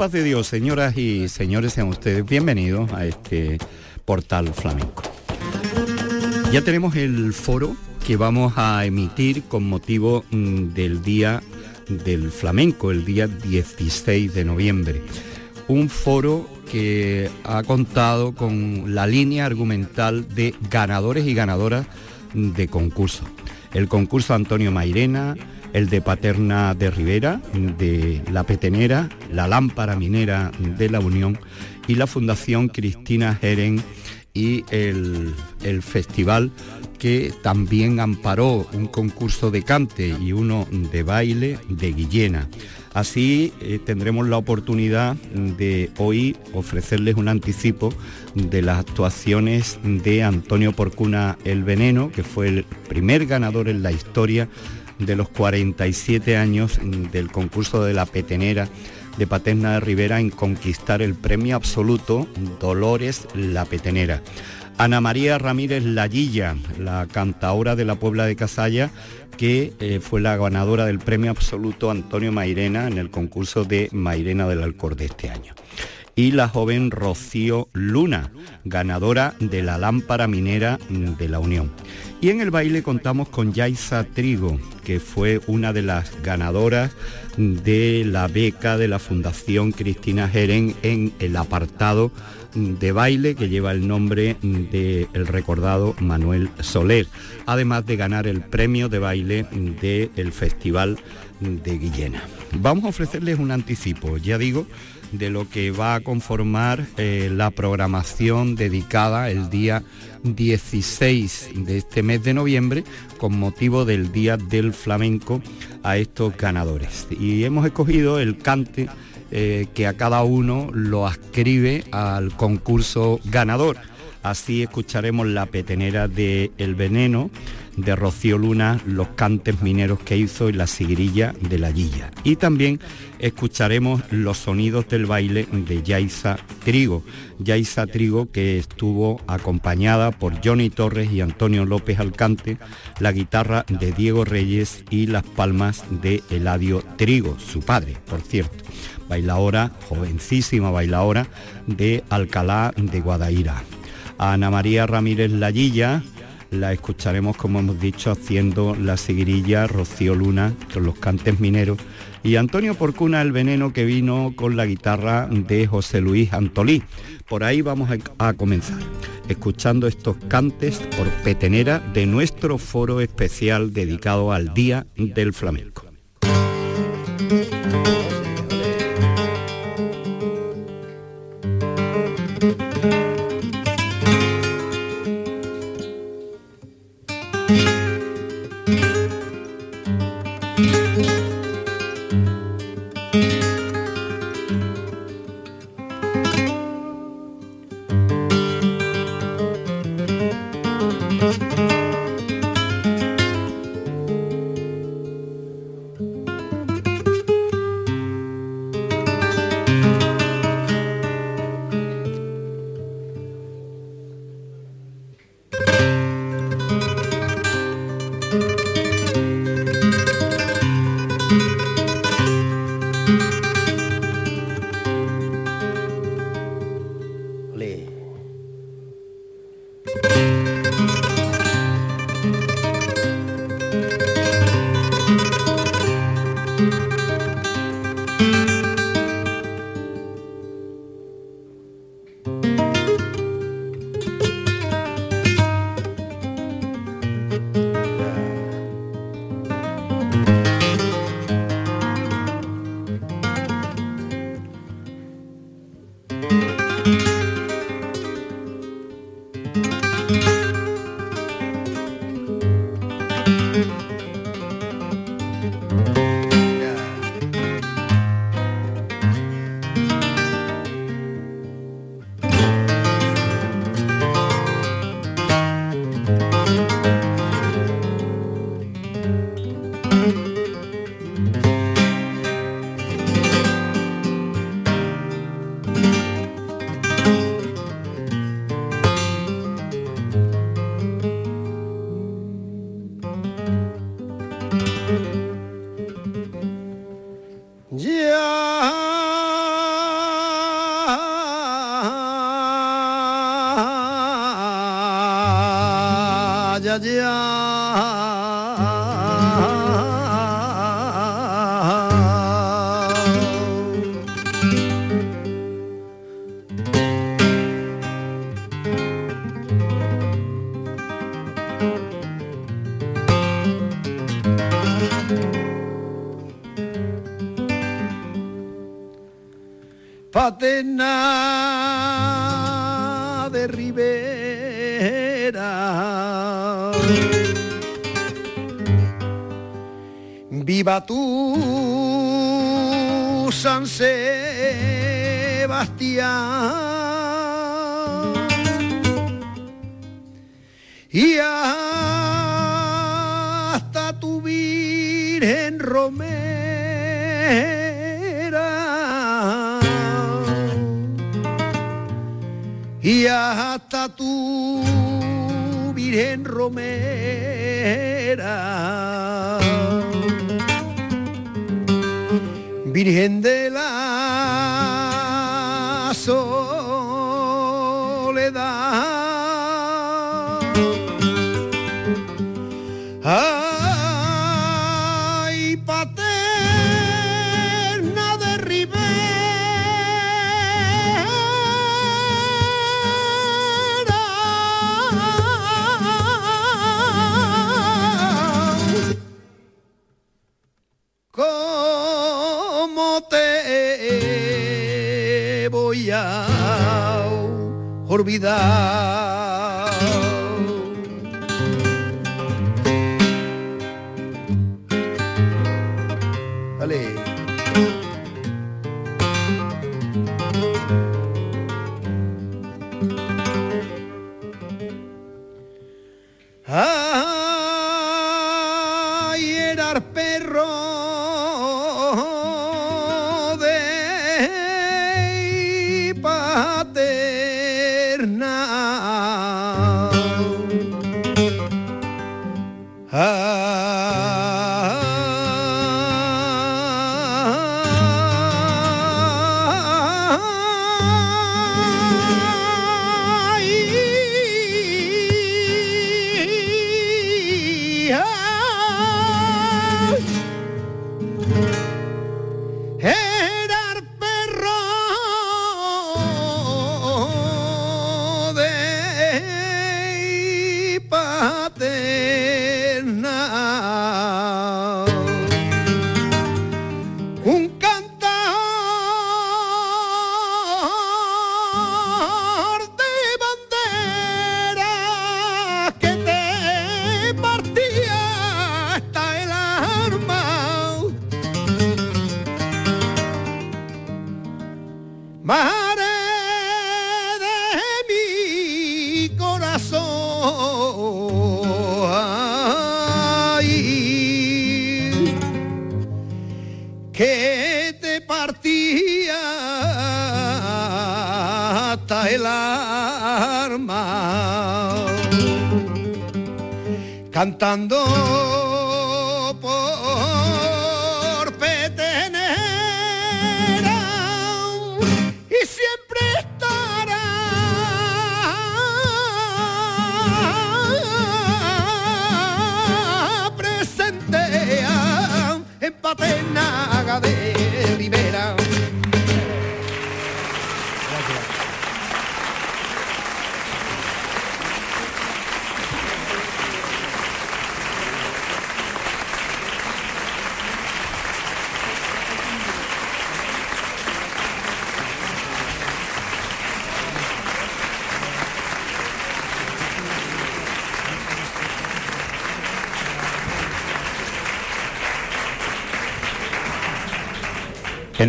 paz de Dios, señoras y señores, sean ustedes bienvenidos a este portal flamenco. Ya tenemos el foro que vamos a emitir con motivo mm, del Día del Flamenco, el día 16 de noviembre. Un foro que ha contado con la línea argumental de ganadores y ganadoras de concursos. El concurso Antonio Mairena, el de Paterna de Rivera, de La Petenera, la Lámpara Minera de la Unión y la Fundación Cristina Jeren y el, festival que también amparó un concurso de cante y uno de baile de Guillena. Así eh, tendremos la oportunidad de hoy ofrecerles un anticipo de las actuaciones de Antonio Porcuna El Veneno, que fue el primer ganador en la historia de los 47 años del concurso de la petenera de Paterna de Rivera en conquistar el premio absoluto Dolores la Petenera. Ana María Ramírez Lallilla, la cantaora de la Puebla de Casalla, que eh, fue la ganadora del premio absoluto Antonio Mairena en el concurso de Mairena del Alcor de este año y la joven Rocío Luna, ganadora de la lámpara minera de la Unión. Y en el baile contamos con Yaisa Trigo, que fue una de las ganadoras de la beca de la Fundación Cristina Jeren en el apartado de baile que lleva el nombre del recordado Manuel Soler, además de ganar el premio de baile del Festival de Guillena. Vamos a ofrecerles un anticipo, ya digo, de lo que va a conformar eh, la programación dedicada el día 16 de este mes de noviembre con motivo del Día del Flamenco a estos ganadores. Y hemos escogido el cante eh, que a cada uno lo ascribe al concurso ganador. Así escucharemos la petenera de El Veneno, de Rocío Luna los cantes mineros que hizo y la sigrilla de la Guilla. Y también escucharemos los sonidos del baile de Yaisa Trigo. Yaisa Trigo que estuvo acompañada por Johnny Torres y Antonio López Alcante, la guitarra de Diego Reyes y las palmas de Eladio Trigo, su padre, por cierto. Bailaora, jovencísima bailaora de Alcalá de Guadaira. Ana María Ramírez Lallilla, la escucharemos, como hemos dicho, haciendo la seguirilla Rocío Luna con los cantes mineros y Antonio Porcuna el veneno que vino con la guitarra de José Luis Antolí. Por ahí vamos a, comenzar, escuchando estos cantes por petenera de nuestro foro especial dedicado al Día del Flamenco.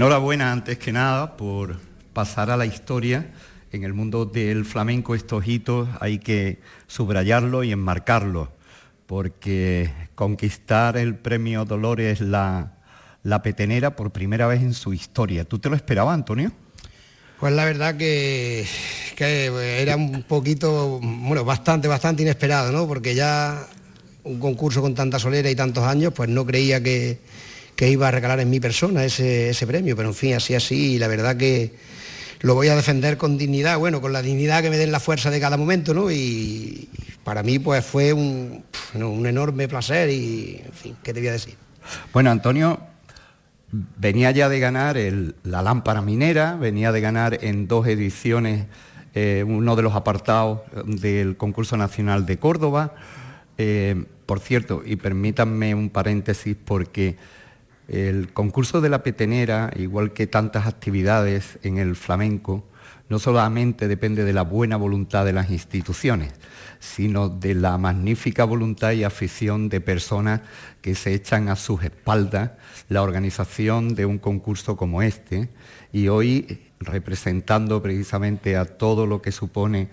Enhorabuena antes que nada por pasar a la historia en el mundo del flamenco. Estos hitos hay que subrayarlo y enmarcarlo, porque conquistar el premio Dolores la, la petenera por primera vez en su historia. ¿Tú te lo esperabas, Antonio? Pues la verdad que, que era un poquito, bueno, bastante, bastante inesperado, ¿no? Porque ya un concurso con tanta solera y tantos años, pues no creía que, que iba a regalar en mi persona ese, ese premio, pero en fin, así así, y la verdad que, lo voy a defender con dignidad, bueno, con la dignidad que me den la fuerza de cada momento, ¿no? Y para mí pues fue un, un enorme placer y, en fin, ¿qué te voy a decir? Bueno, Antonio, venía ya de ganar la lámpara minera, venía de ganar en dos ediciones eh, uno de los apartados del concurso nacional de Córdoba. Eh, por cierto, y permítanme un paréntesis porque el concurso de la petenera, igual que tantas actividades en el flamenco, no solamente depende de la buena voluntad de las instituciones, sino de la magnífica voluntad y afición de personas que se echan a sus espaldas la organización de un concurso como este. Y hoy, representando precisamente a todo lo que supone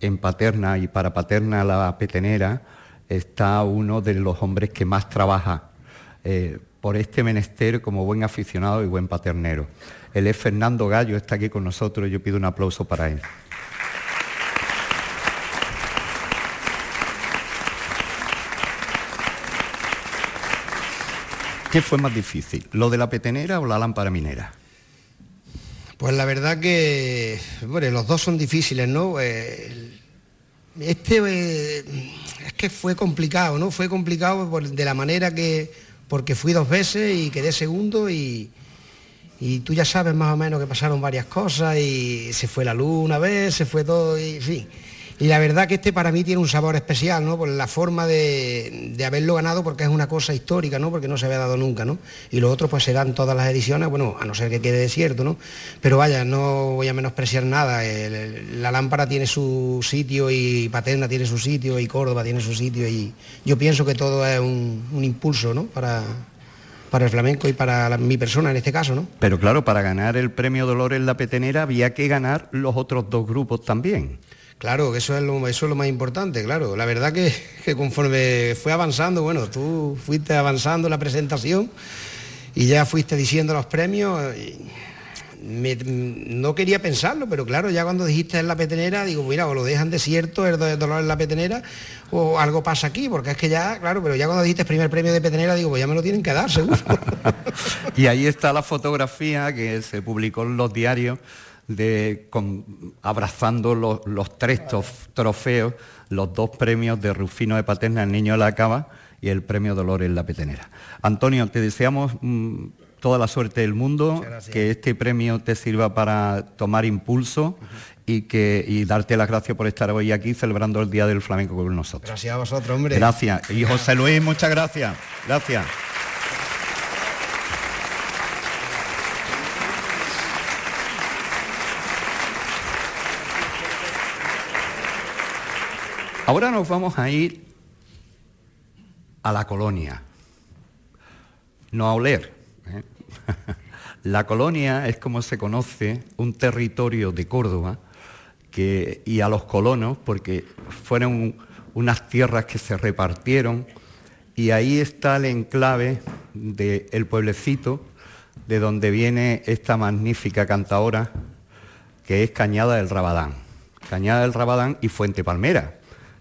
en Paterna y para Paterna la petenera, está uno de los hombres que más trabaja. Eh, por este menester como buen aficionado y buen paternero. Él es Fernando Gallo, está aquí con nosotros, yo pido un aplauso para él. ¿Qué fue más difícil, lo de la petenera o la lámpara minera? Pues la verdad que, bueno, los dos son difíciles, ¿no? Eh, este eh, es que fue complicado, ¿no? Fue complicado de la manera que porque fui dos veces y quedé segundo y, y tú ya sabes más o menos que pasaron varias cosas y se fue la luz una vez, se fue todo y en fin. Y la verdad que este para mí tiene un sabor especial, ¿no? Por la forma de, haberlo ganado, porque es una cosa histórica, ¿no? Porque no se había dado nunca, ¿no? Y los otros pues serán todas las ediciones, bueno, a no ser que quede desierto, ¿no? Pero vaya, no voy a menospreciar nada. la lámpara tiene su sitio y Paterna tiene su sitio y Córdoba tiene su sitio y yo pienso que todo es un, impulso, ¿no? Para, para el flamenco y para mi persona en este caso, ¿no? Pero claro, para ganar el premio Dolores La Petenera había que ganar los otros dos grupos también. Claro, eso es lo, eso es lo más importante, claro. La verdad que, conforme fue avanzando, bueno, tú fuiste avanzando la presentación y ya fuiste diciendo los premios. no quería pensarlo, pero claro, ya cuando dijiste en la petenera, digo, mira, o lo dejan desierto, el dolor en la petenera, o algo pasa aquí, porque es que ya, claro, pero ya cuando dijiste primer premio de petenera, digo, pues ya me lo tienen que dar, seguro. y ahí está la fotografía que se publicó en los diarios de, abrazando los, tres trofeos, los dos premios de Rufino de Paterna, el niño de la cava, y el premio Dolores La Petenera. Antonio, te deseamos mm, toda la suerte del mundo, que este premio te sirva para tomar impulso y, que, y darte las gracias por estar hoy aquí celebrando el Día del Flamenco con nosotros. Gracias a vosotros, hombre. Gracias. Y José Luis, muchas gracias. Gracias. Ahora nos vamos a ir a la colonia, no a oler. ¿eh? La colonia es como se conoce un territorio de Córdoba y a los colonos, porque fueron unas tierras que se repartieron y ahí está el enclave del pueblecito de donde viene esta magnífica cantadora que es Cañada del Rabadán. Cañada del Rabadán y Fuente Palmera,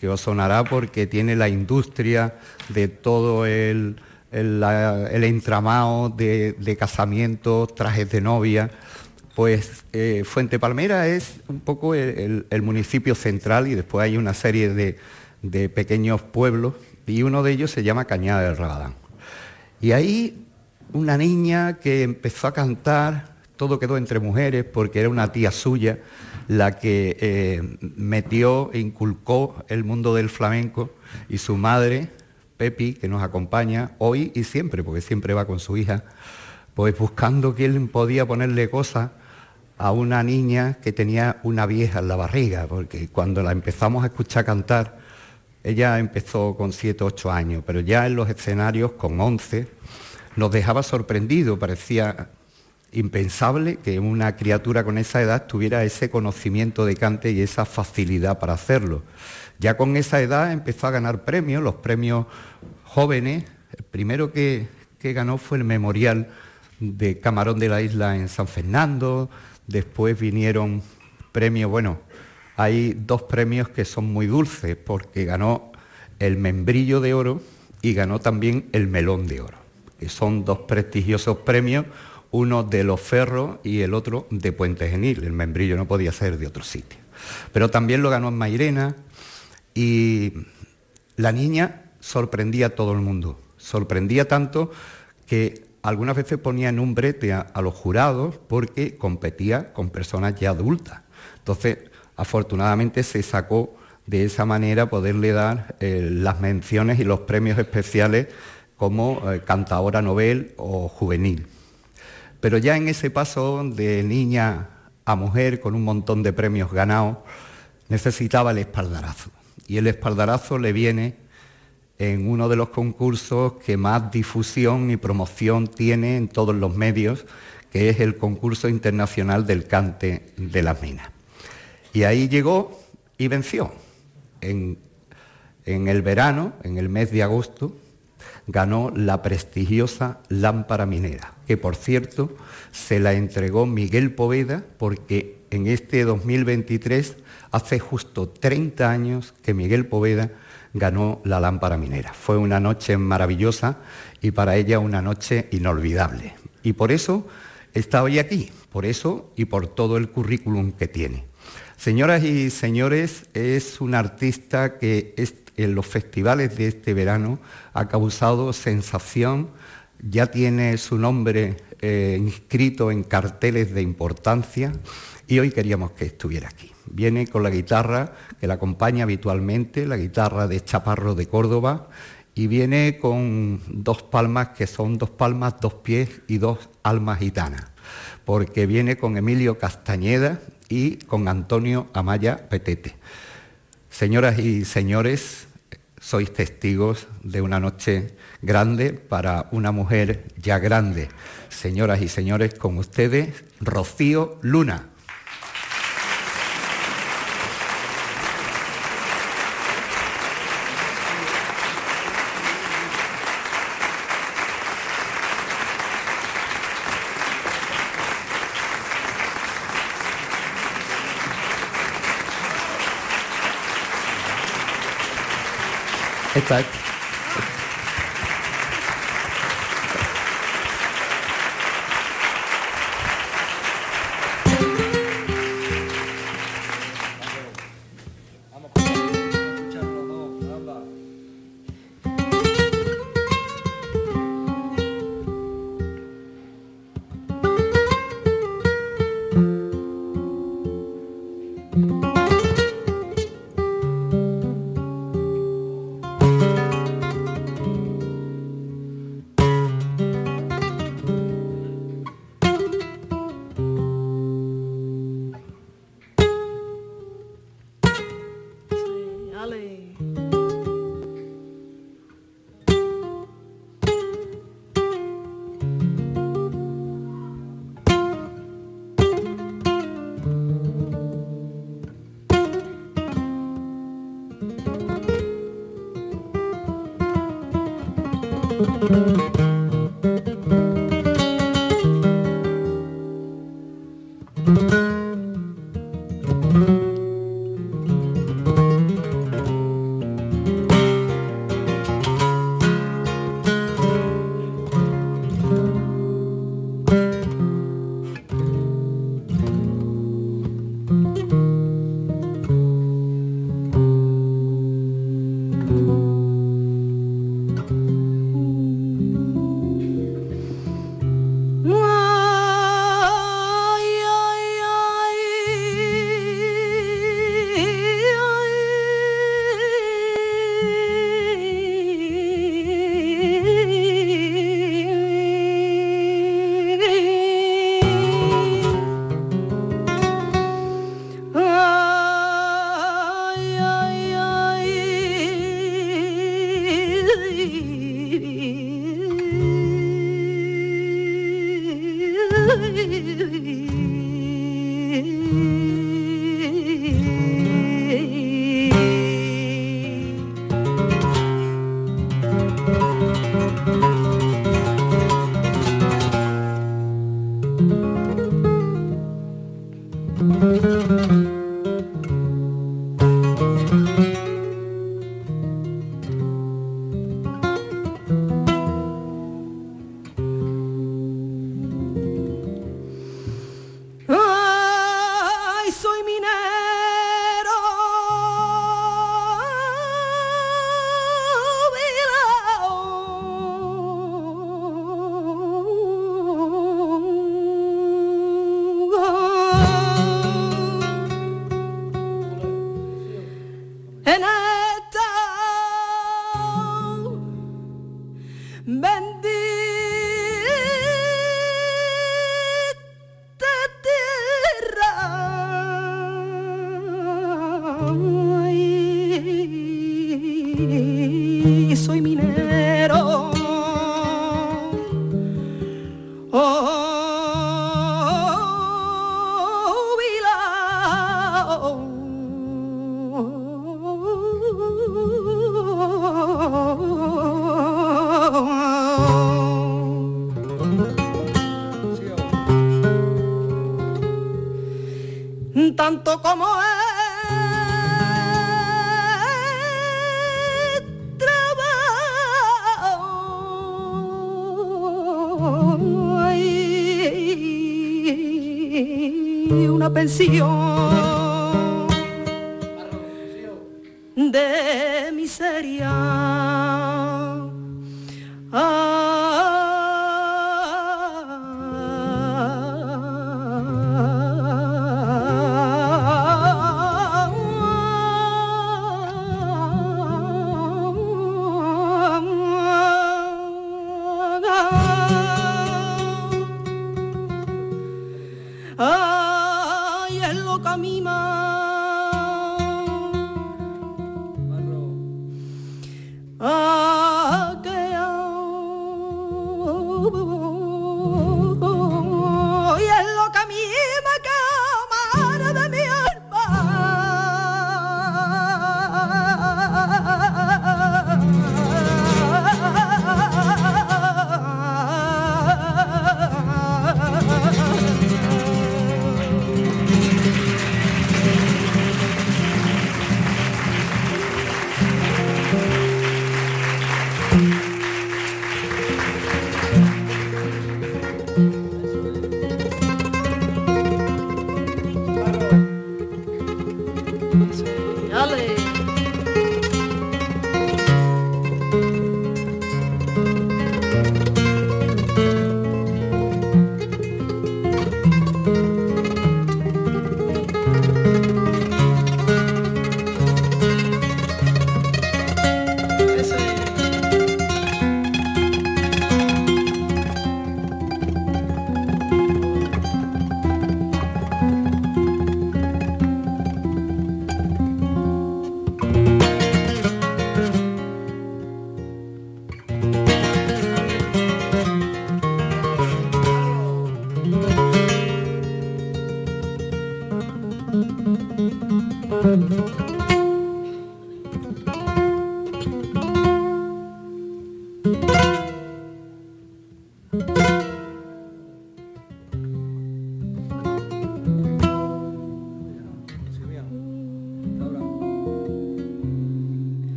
que os sonará porque tiene la industria de todo el, entramado de, casamientos, trajes de novia. Pues eh, Fuente Palmera es un poco el, municipio central y después hay una serie de, de, pequeños pueblos y uno de ellos se llama Cañada del Rabadán. Y ahí una niña que empezó a cantar, todo quedó entre mujeres porque era una tía suya, la que eh, metió e inculcó el mundo del flamenco y su madre, Pepi, que nos acompaña hoy y siempre, porque siempre va con su hija, pues buscando quién podía ponerle cosas a una niña que tenía una vieja en la barriga, porque cuando la empezamos a escuchar cantar, ella empezó con 7, 8 años, pero ya en los escenarios con 11 nos dejaba sorprendido, parecía impensable que una criatura con esa edad tuviera ese conocimiento de cante y esa facilidad para hacerlo. Ya con esa edad empezó a ganar premios, los premios jóvenes. El primero que, ganó fue el Memorial de Camarón de la Isla en San Fernando. Después vinieron premios, bueno, hay dos premios que son muy dulces porque ganó el Membrillo de Oro y ganó también el Melón de Oro, que son dos prestigiosos premios uno de Los Ferros y el otro de Puente Genil. El membrillo no podía ser de otro sitio. Pero también lo ganó en Mairena y la niña sorprendía a todo el mundo. Sorprendía tanto que algunas veces ponía en un brete a, los jurados porque competía con personas ya adultas. Entonces, afortunadamente se sacó de esa manera poderle dar eh, las menciones y los premios especiales como eh, cantadora novel o juvenil. Pero ya en ese paso de niña a mujer con un montón de premios ganados, necesitaba el espaldarazo. Y el espaldarazo le viene en uno de los concursos que más difusión y promoción tiene en todos los medios, que es el concurso internacional del cante de las minas. Y ahí llegó y venció. En, en el verano, en el mes de agosto, ganó la prestigiosa lámpara minera, que por cierto se la entregó Miguel Poveda porque en este 2023 hace justo 30 años que Miguel Poveda ganó la lámpara minera. Fue una noche maravillosa y para ella una noche inolvidable. Y por eso está hoy aquí, por eso y por todo el currículum que tiene. Señoras y señores, es un artista que en los festivales de este verano ha causado sensación, ya tiene su nombre eh, inscrito en carteles de importancia y hoy queríamos que estuviera aquí. Viene con la guitarra que la acompaña habitualmente, la guitarra de Chaparro de Córdoba, y viene con dos palmas que son dos palmas, dos pies y dos almas gitanas, porque viene con Emilio Castañeda y con Antonio Amaya Petete. Señoras y señores, sois testigos de una noche grande para una mujer ya grande. Señoras y señores, con ustedes, Rocío Luna. Zeit.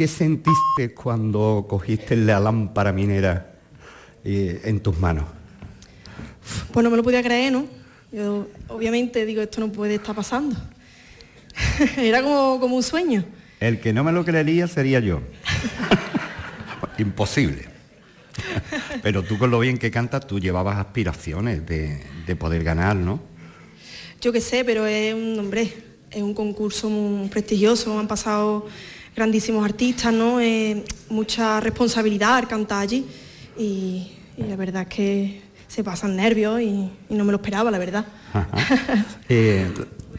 ¿Qué sentiste cuando cogiste la lámpara minera eh, en tus manos? Pues no me lo podía creer, ¿no? Yo obviamente digo, esto no puede estar pasando. Era como, como un sueño. El que no me lo creería sería yo. Imposible. Pero tú con lo bien que cantas, tú llevabas aspiraciones de, de poder ganar, ¿no? Yo qué sé, pero es un hombre, es un concurso muy prestigioso, han pasado grandísimos artistas, ¿no? mucha responsabilidad al cantar allí y, la verdad es que se pasan nervios y, no me lo esperaba, la verdad. Eh,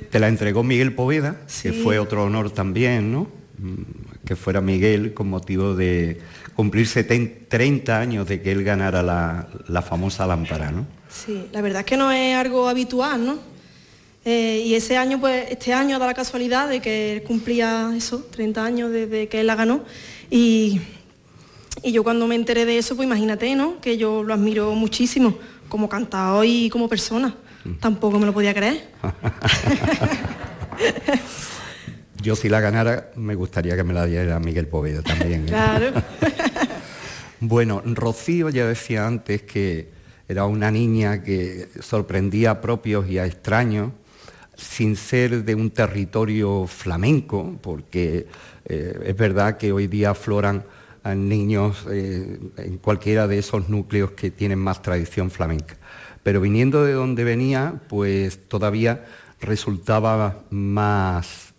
te la entregó Miguel Poveda, que fue otro honor también, ¿no? Mm, que fuera Miguel con motivo de cumplir 30 años de que él ganara la, la famosa lámpara, ¿no? Sí, la verdad es que no es algo habitual, ¿no? Eh, y ese año, pues este año da la casualidad de que él cumplía eso, 30 años desde que él la ganó. Y, yo cuando me enteré de eso, pues imagínate, ¿no? Que yo lo admiro muchísimo como cantador y como persona. Mm. Tampoco me lo podía creer. yo si la ganara, me gustaría que me la diera Miguel Poveda también. ¿eh? Claro. bueno, Rocío ya decía antes que era una niña que sorprendía a propios y a extraños sin ser de un territorio flamenco, porque eh, es verdad que hoy día afloran niños eh, en cualquiera de esos núcleos que tienen más tradición flamenca. Pero viniendo de donde venía, pues todavía resultaba más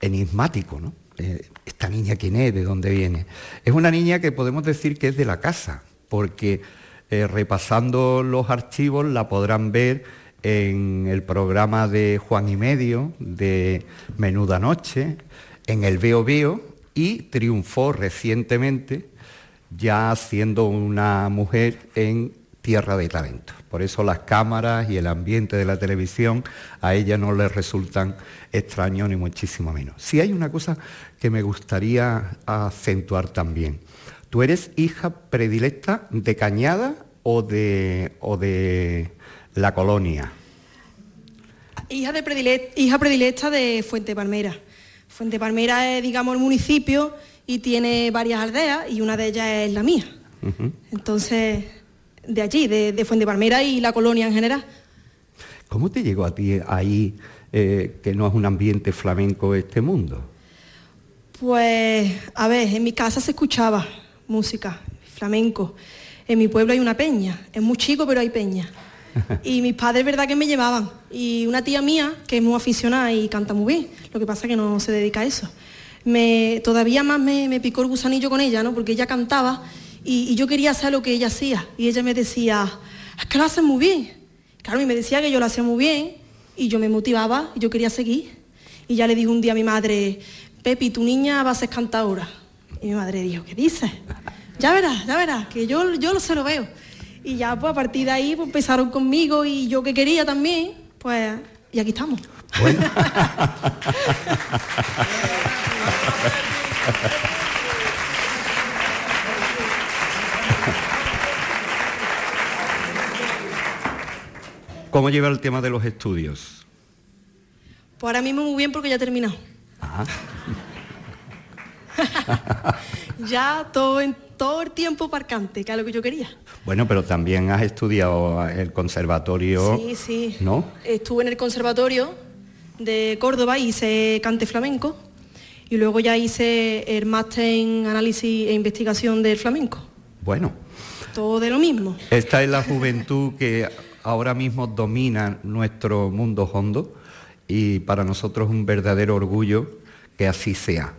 enigmático, ¿no? Eh, esta niña quién es, de dónde viene. Es una niña que podemos decir que es de la casa, porque repasando los archivos la podrán ver en el programa de Juan y Medio, de Menuda Noche, en el Veo Veo y triunfó recientemente ya siendo una mujer en Tierra de Talento. Por eso las cámaras y el ambiente de la televisión a ella no le resultan extraños ni muchísimo menos. Si hay una cosa que me gustaría acentuar también. ¿Tú eres hija predilecta de Cañada o de, o de la colonia. Hija, de hija predilecta de Fuente Palmera. Fuente Palmera es, digamos, el municipio y tiene varias aldeas y una de ellas es la mía. Entonces, de allí, de, Fuente Palmera y la colonia en general. ¿Cómo te llegó a ti ahí eh, que no es un ambiente flamenco este mundo? Pues, a ver, en mi casa se escuchaba música, flamenco. En mi pueblo hay una peña, es muy chico pero hay peña. Y mis padres, verdad que me llevaban. Y una tía mía, que es muy aficionada y canta muy bien, lo que pasa que no se dedica a eso. Me, todavía más me, picó el gusanillo con ella, ¿no? Porque ella cantaba y, yo quería hacer lo que ella hacía. Y ella me decía, es que lo haces muy bien. Claro, y me decía que yo lo hacía muy bien y yo me motivaba y yo quería seguir. Y ya le dije un día a mi madre, Pepi, tu niña va a ser cantadora. Y mi madre dijo, ¿qué dices? Ya verás, ya verás, que yo, yo se lo veo. Y ya pues a partir de ahí pues, empezaron conmigo y yo que quería también, pues y aquí estamos. Bueno. ¿Cómo lleva el tema de los estudios? Pues ahora mismo muy bien porque ya he terminado. ya todo en todo el tiempo parcante, que es lo que yo quería. Bueno, pero también has estudiado el conservatorio. Sí, sí. ¿No? Estuve en el conservatorio de Córdoba, y hice cante flamenco y luego ya hice el máster en análisis e investigación del flamenco. Bueno. Todo de lo mismo. Esta es la juventud que ahora mismo domina nuestro mundo hondo y para nosotros es un verdadero orgullo que así sea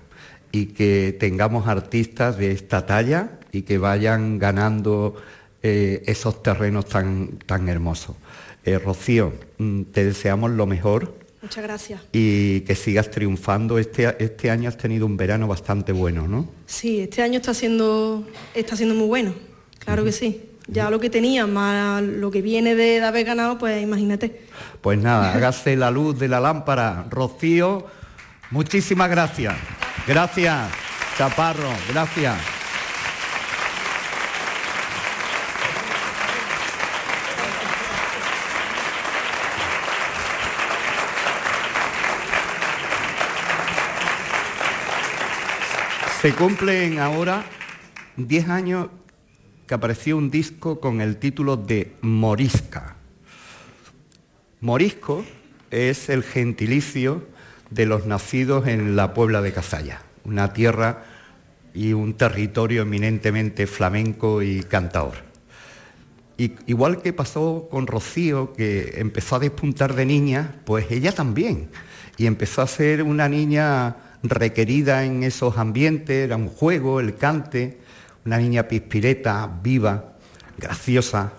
y que tengamos artistas de esta talla y que vayan ganando eh, esos terrenos tan, tan hermosos. Eh, Rocío, mm, te deseamos lo mejor. Muchas gracias. Y que sigas triunfando. Este, este año has tenido un verano bastante bueno, ¿no? Sí, este año está siendo, está siendo muy bueno, claro que sí. Ya lo que tenía, más lo que viene de, de haber ganado, pues imagínate. Pues nada, hágase la luz de la lámpara. Rocío, muchísimas gracias. Gracias, Chaparro, gracias. Se cumplen ahora 10 años que apareció un disco con el título de Morisca. Morisco es el gentilicio de los nacidos en la Puebla de Cazalla, una tierra y un territorio eminentemente flamenco y cantador. igual que pasó con Rocío, que empezó a despuntar de niña, pues ella también. Y empezó a ser una niña requerida en esos ambientes, era un juego, el cante, una niña pispireta, viva, graciosa,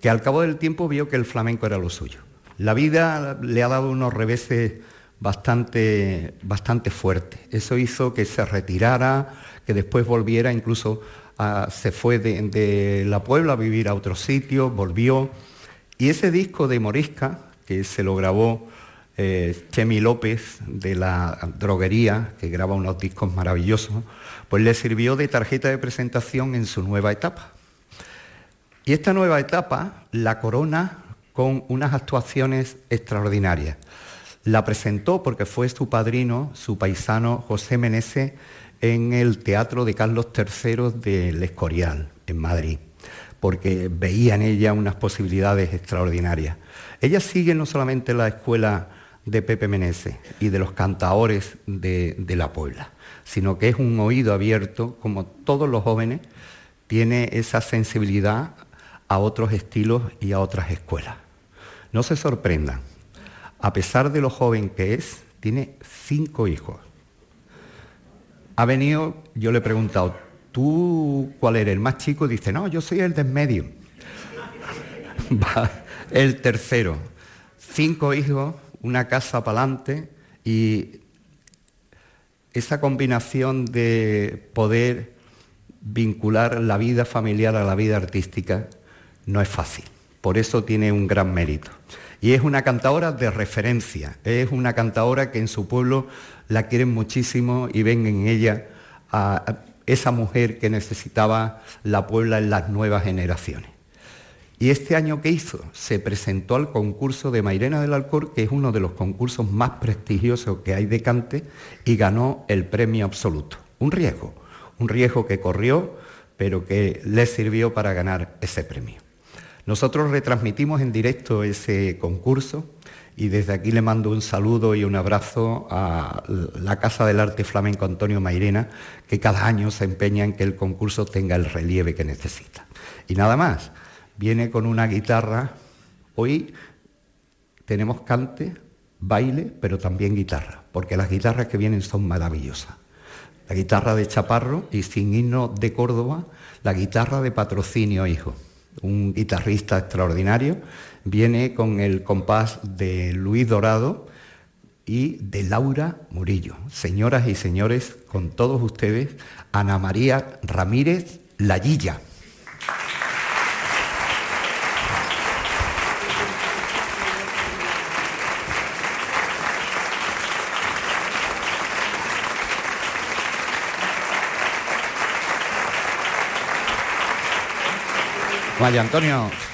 que al cabo del tiempo vio que el flamenco era lo suyo. La vida le ha dado unos reveses bastante, bastante fuertes. Eso hizo que se retirara, que después volviera, incluso se fue de, la Puebla a vivir a otro sitio, volvió. Y ese disco de Morisca, que se lo grabó eh, Chemi López de la droguería, que graba unos discos maravillosos, pues le sirvió de tarjeta de presentación en su nueva etapa. Y esta nueva etapa la corona con unas actuaciones extraordinarias. La presentó porque fue su padrino, su paisano José Menese, en el Teatro de Carlos III del Escorial, en Madrid, porque veía en ella unas posibilidades extraordinarias. Ella sigue no solamente la escuela de Pepe Menese y de los cantaores de, de la Puebla, sino que es un oído abierto, como todos los jóvenes, tiene esa sensibilidad a otros estilos y a otras escuelas. No se sorprendan, a pesar de lo joven que es, tiene cinco hijos ha venido, yo le he preguntado, ¿tú cuál eres? ¿El más chico? Dice, no, yo soy el del medio. el tercero. Cinco hijos, una casa para adelante y esa combinación de poder vincular la vida familiar a la vida artística no es fácil. Por eso tiene un gran mérito. Y es una cantadora de referencia, es una cantadora que en su pueblo la quieren muchísimo y ven en ella a esa mujer que necesitaba la Puebla en las nuevas generaciones. Y este año que hizo, se presentó al concurso de Mairena del Alcor, que es uno de los concursos más prestigiosos que hay de cante, y ganó el premio absoluto. Un riesgo, un riesgo que corrió, pero que le sirvió para ganar ese premio. Nosotros retransmitimos en directo ese concurso y desde aquí le mando un saludo y un abrazo a la Casa del Arte Flamenco Antonio Mairena, que cada año se empeña en que el concurso tenga el relieve que necesita. Y nada más, viene con una guitarra. Hoy tenemos cante, baile, pero también guitarra, porque las guitarras que vienen son maravillosas. La guitarra de Chaparro y sin himno de Córdoba, la guitarra de patrocinio, hijo un guitarrista extraordinario, viene con el compás de Luis Dorado y de Laura Murillo. Señoras y señores, con todos ustedes, Ana María Ramírez Lallilla. Vaya, Antonio.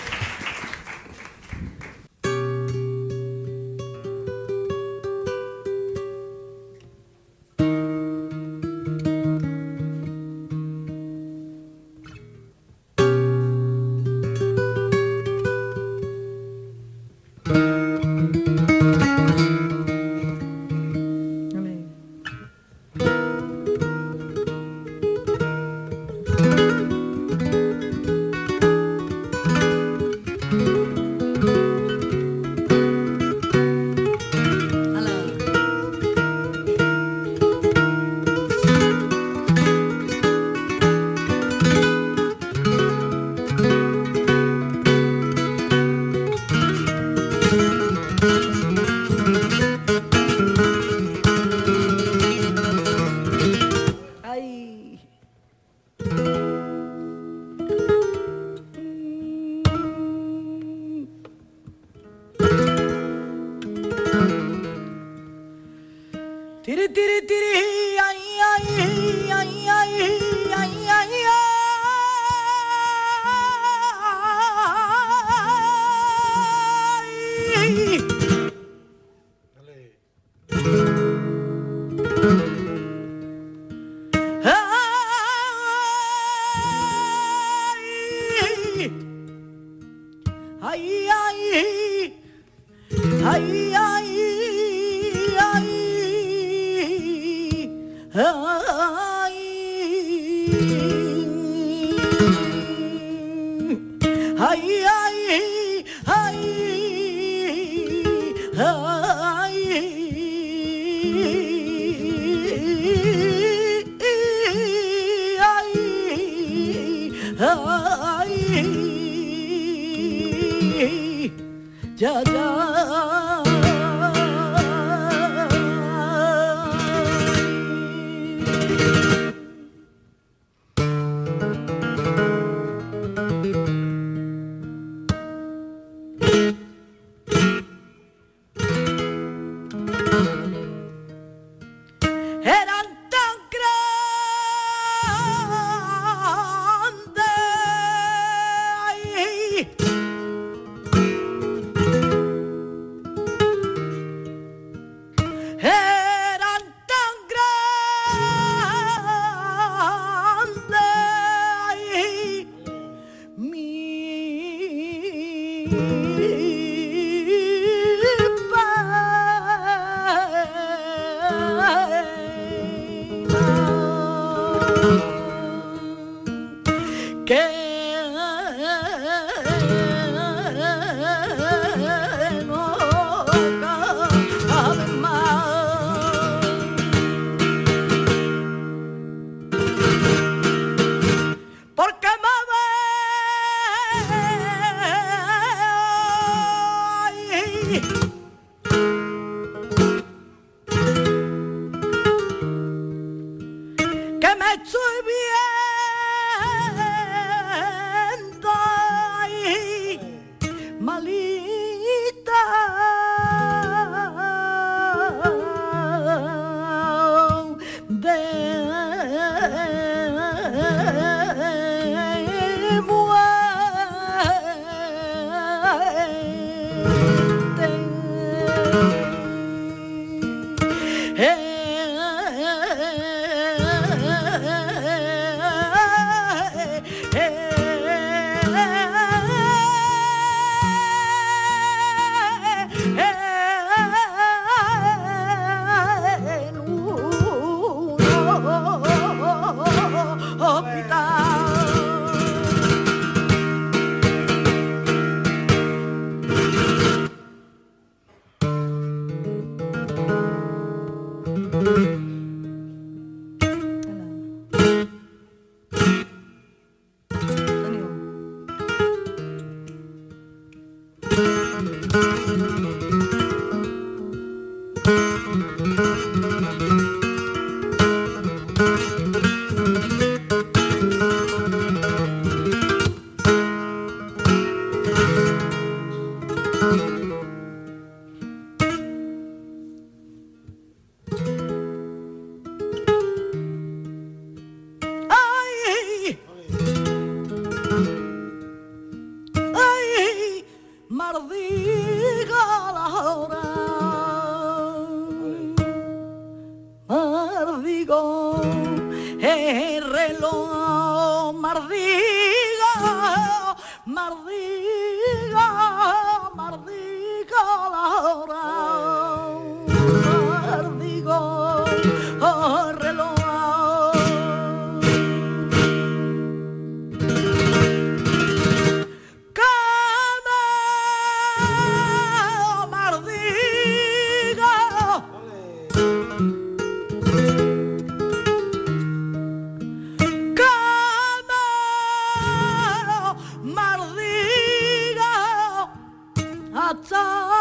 走。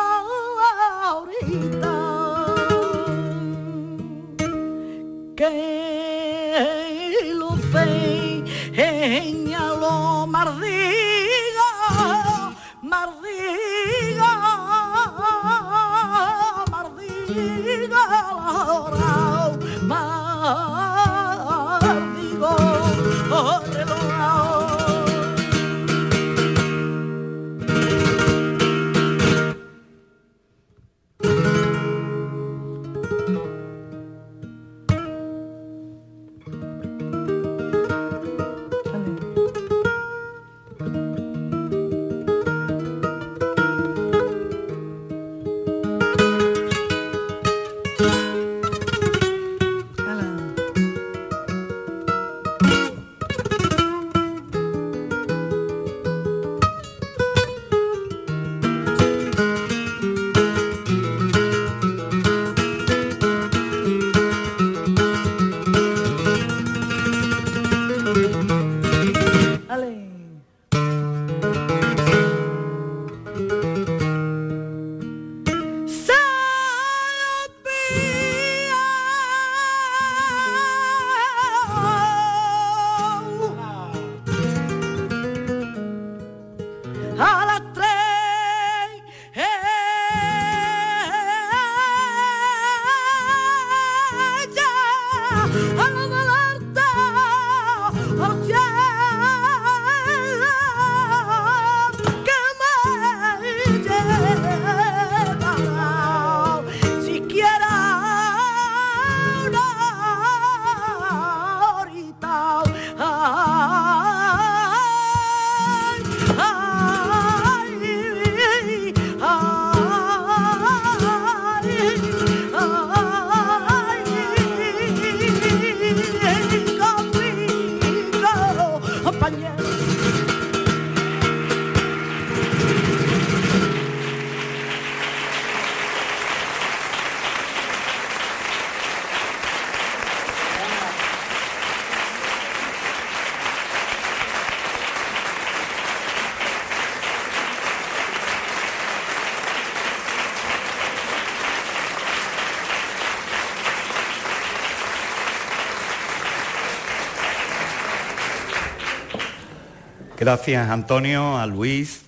Gracias Antonio, a Luis,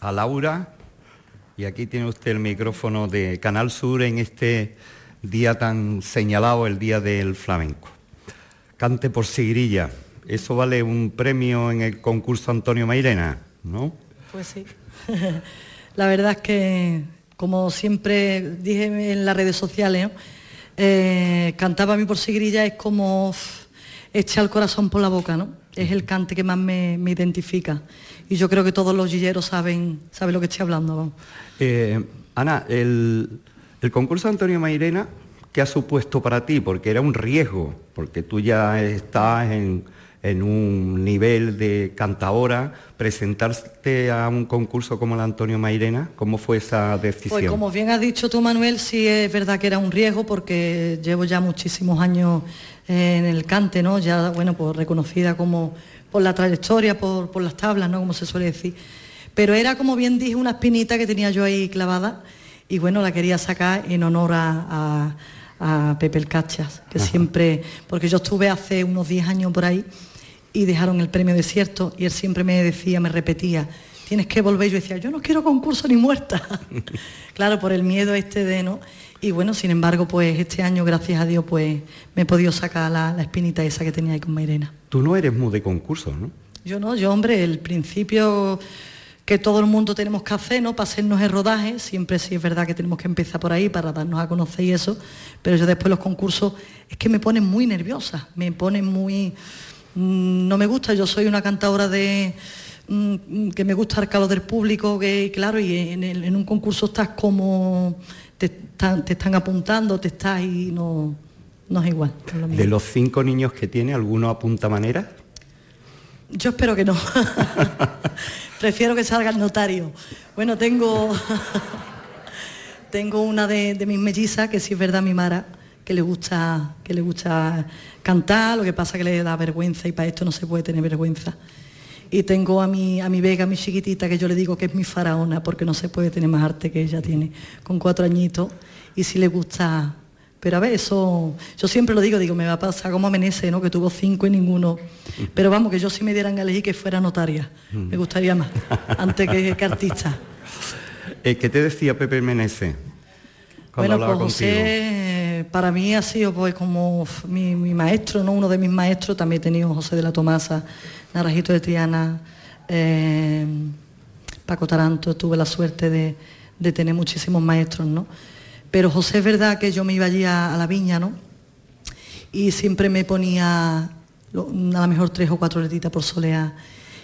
a Laura. Y aquí tiene usted el micrófono de Canal Sur en este día tan señalado, el Día del Flamenco. Cante por Sigrilla. Eso vale un premio en el concurso Antonio Mairena, ¿no? Pues sí. La verdad es que, como siempre dije en las redes sociales, eh, cantaba a mí por Sigrilla es como echar el corazón por la boca, ¿no? Es el cante que más me, identifica. Y yo creo que todos los gilleros saben, saben lo que estoy hablando. Eh, Ana, el, concurso Antonio Mairena, ¿qué ha supuesto para ti? Porque era un riesgo, porque tú ya estás en, un nivel de cantadora, presentarte a un concurso como el Antonio Mairena, ¿cómo fue esa decisión? Pues como bien has dicho tú, Manuel, sí es verdad que era un riesgo porque llevo ya muchísimos años en el cante, ¿no? Ya, bueno, pues reconocida como por la trayectoria, por, las tablas, ¿no? Como se suele decir. Pero era, como bien dije, una espinita que tenía yo ahí clavada y bueno, la quería sacar en honor a, Pepe el Cachas, que siempre, porque yo estuve hace unos 10 años por ahí y dejaron el premio desierto y él siempre me decía, me repetía, tienes que volver. Yo decía, yo no quiero concurso ni muerta. claro, por el miedo este de no. Y bueno, sin embargo, pues este año, gracias a Dios, pues me he podido sacar la, espinita esa que tenía ahí con Mairena. Tú no eres muy de concurso, ¿no? Yo no, yo hombre, el principio que todo el mundo tenemos que hacer, ¿no? Para hacernos el rodaje, siempre sí es verdad que tenemos que empezar por ahí para darnos a conocer y eso, pero yo después los concursos es que me ponen muy nerviosa, me ponen muy... Mm, no me gusta, yo soy una cantadora de mm, que me gusta el calor del público, que claro, y en, en un concurso estás como te están, apuntando, te estás y no, no es igual. de los cinco niños que tiene, ¿alguno apunta manera? Yo espero que no. Prefiero que salga el notario. Bueno, tengo, tengo una de, mis mellizas, que sí es verdad, mi Mara, que le gusta, que le gusta cantar, lo que pasa que le da vergüenza y para esto no se puede tener vergüenza. Y tengo a mi, a mi Vega, mi chiquitita, que yo le digo que es mi faraona, porque no se puede tener más arte que ella tiene, con cuatro añitos, y si le gusta. Pero a ver, eso, yo siempre lo digo, digo, me va a pasar como a Menese, ¿no? Que tuvo cinco y ninguno. Pero vamos, que yo si me dieran a elegir que fuera notaria, me gustaría más, antes que, artista. Eh, ¿Qué te decía Pepe Menese? Bueno, pues José, para mí ha sido pues como mi, maestro, ¿no? Uno de mis maestros, también he tenido José de la Tomasa, Naranjito de Triana, eh, Paco Taranto, tuve la suerte de, tener muchísimos maestros, ¿no? Pero José es verdad que yo me iba allí a, la viña, ¿no? Y siempre me ponía a lo mejor tres o cuatro letitas por soleá.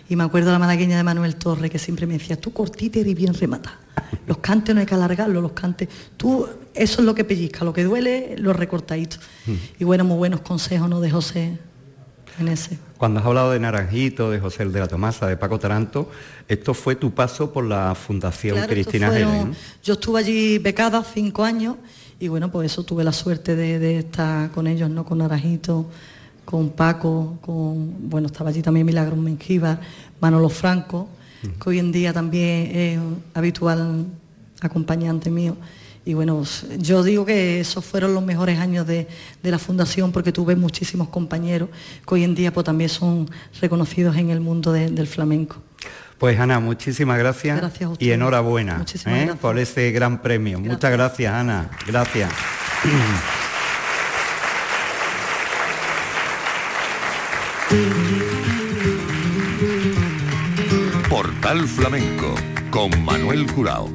Y me acuerdo de la malagueña de Manuel Torre que siempre me decía, tú cortita y bien remata. Los cantes no hay que alargarlos, los cantes. Tú, eso es lo que pellizca, lo que duele, lo recortadito. Mm. Y bueno, muy buenos consejos, ¿no? De José en ese. Cuando has hablado de Naranjito, de José de la Tomasa, de Paco Taranto, esto fue tu paso por la Fundación Cristina Helen. Yo estuve allí becada cinco años y bueno, pues eso tuve la suerte de, estar con ellos, ¿no? Con Naranjito, con Paco, con, bueno, estaba allí también Milagro Mengíbar, Manolo Franco, que hoy en día también es habitual acompañante mío. Y bueno, yo digo que esos fueron los mejores años de, la fundación porque tuve muchísimos compañeros que hoy en día pues, también son reconocidos en el mundo del flamenco. Pues Ana, muchísimas gracias, y enhorabuena ¿eh? por ese gran premio. Muchas gracias Ana, gracias. Portal Flamenco con Manuel Curao.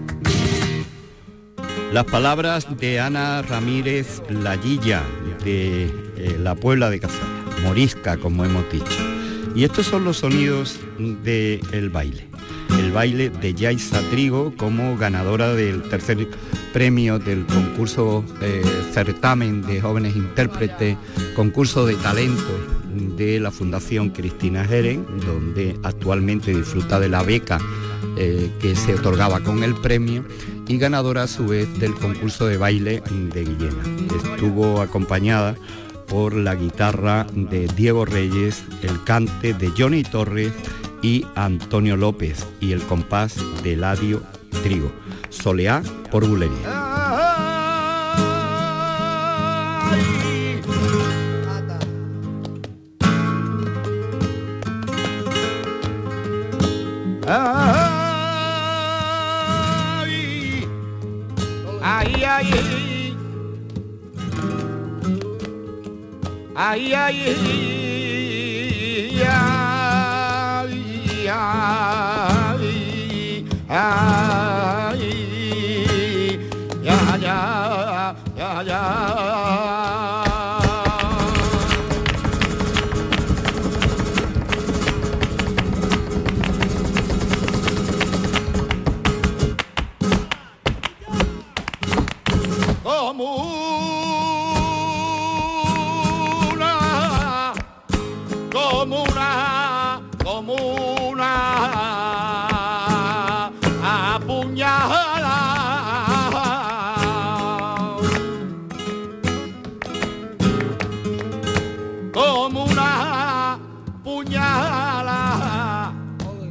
Las palabras de Ana Ramírez Lallilla, de eh, la Puebla de Cazalla, morisca, como hemos dicho. Y estos son los sonidos del baile. El baile de Yaisa Trigo como ganadora del tercer premio del concurso certamen de jóvenes intérpretes, concurso de talento de la Fundación Cristina Jeren, donde actualmente disfruta de la beca eh, que se otorgaba con el premio y ganadora a su vez del concurso de baile de Guillena. Estuvo acompañada por la guitarra de Diego Reyes, el cante de Johnny Torres y Antonio López y el compás de Ladio Trigo. Soleá por bulería. aí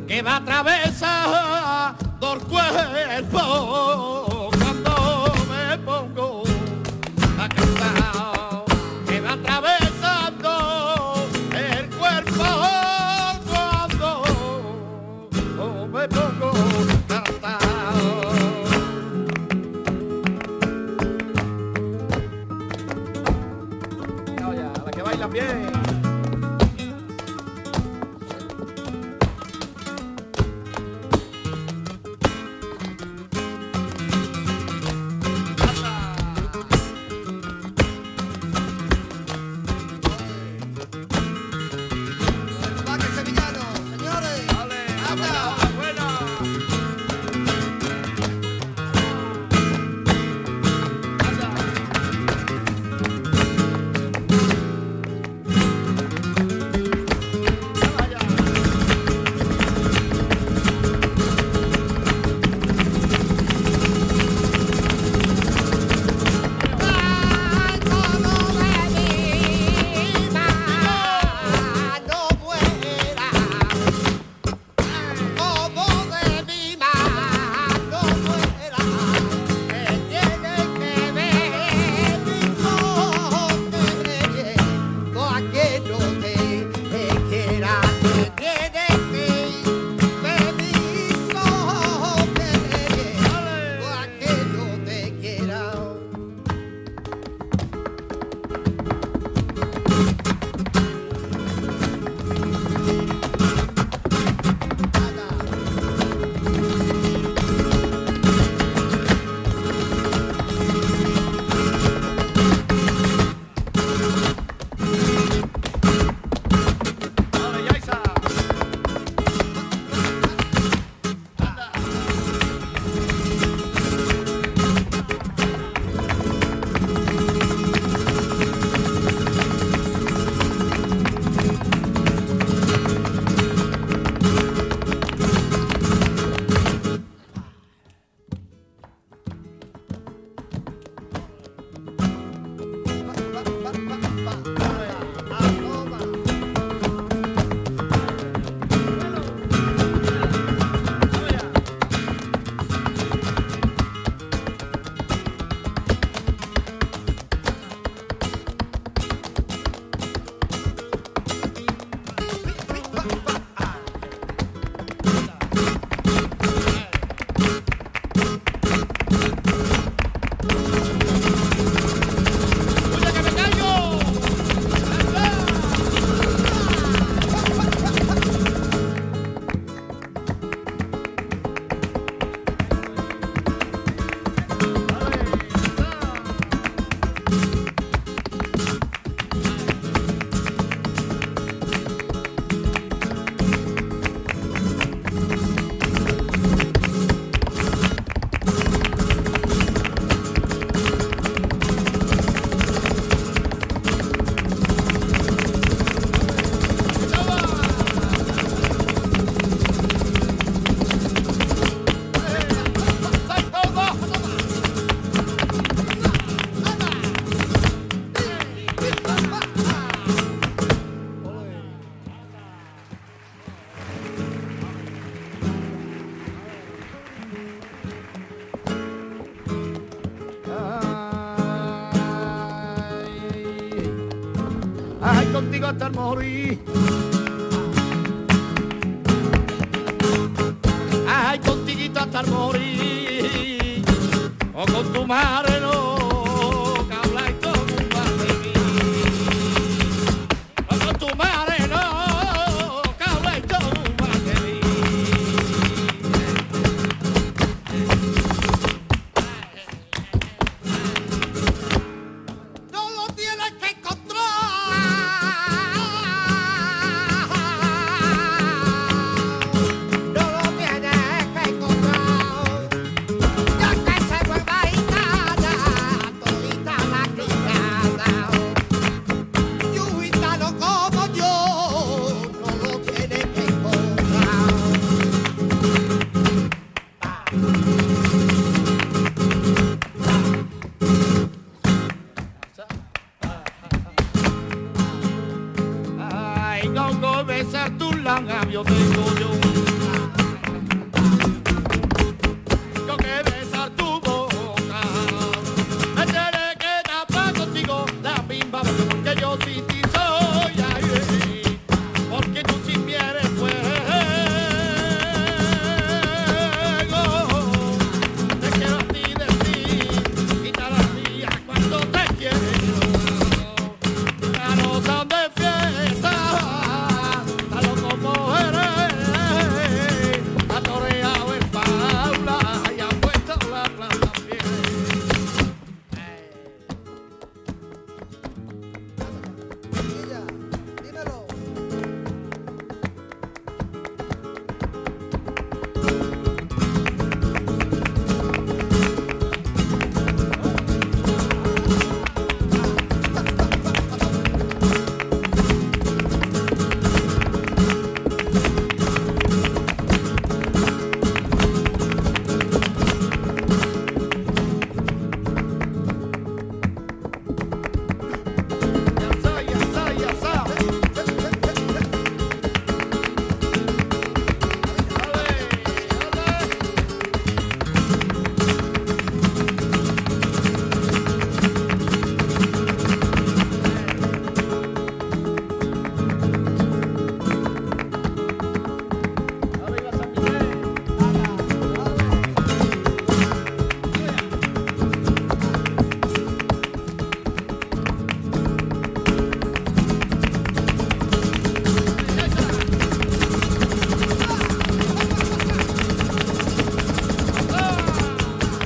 que va a atravesar dos cuerpos cuando me pongo a cantar.